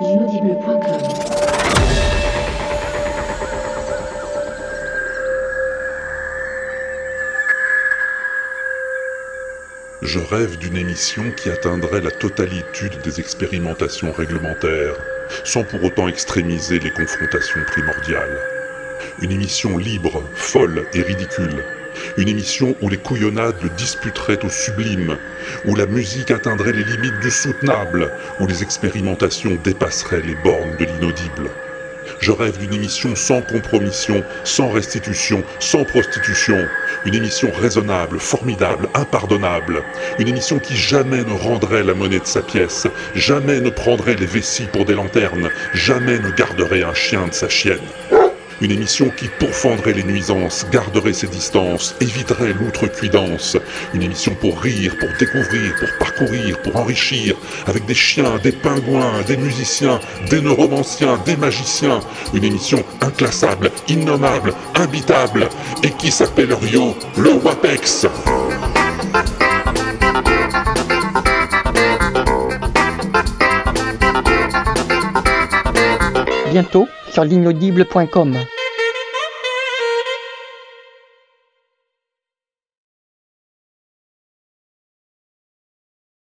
Je rêve d'une émission qui atteindrait la totalité des expérimentations réglementaires, sans pour autant extrémiser les confrontations primordiales. Une émission libre, folle et ridicule. Une émission où les couillonnades disputeraient au sublime, où la musique atteindrait les limites du soutenable, où les expérimentations dépasseraient les bornes de l'inaudible. Je rêve d'une émission sans compromission, sans restitution, sans prostitution. Une émission raisonnable, formidable, impardonnable. Une émission qui jamais ne rendrait la monnaie de sa pièce, jamais ne prendrait les vessies pour des lanternes, jamais ne garderait un chien de sa chienne. Une émission qui pourfendrait les nuisances, garderait ses distances, éviterait l'outrecuidance. Une émission pour rire, pour découvrir, pour parcourir, pour enrichir, avec des chiens, des pingouins, des musiciens, des neuromanciens, des magiciens. Une émission inclassable, innommable, imbitable, et qui s'appelle Rio, le WAPEX. Bientôt sur l'inaudible.com.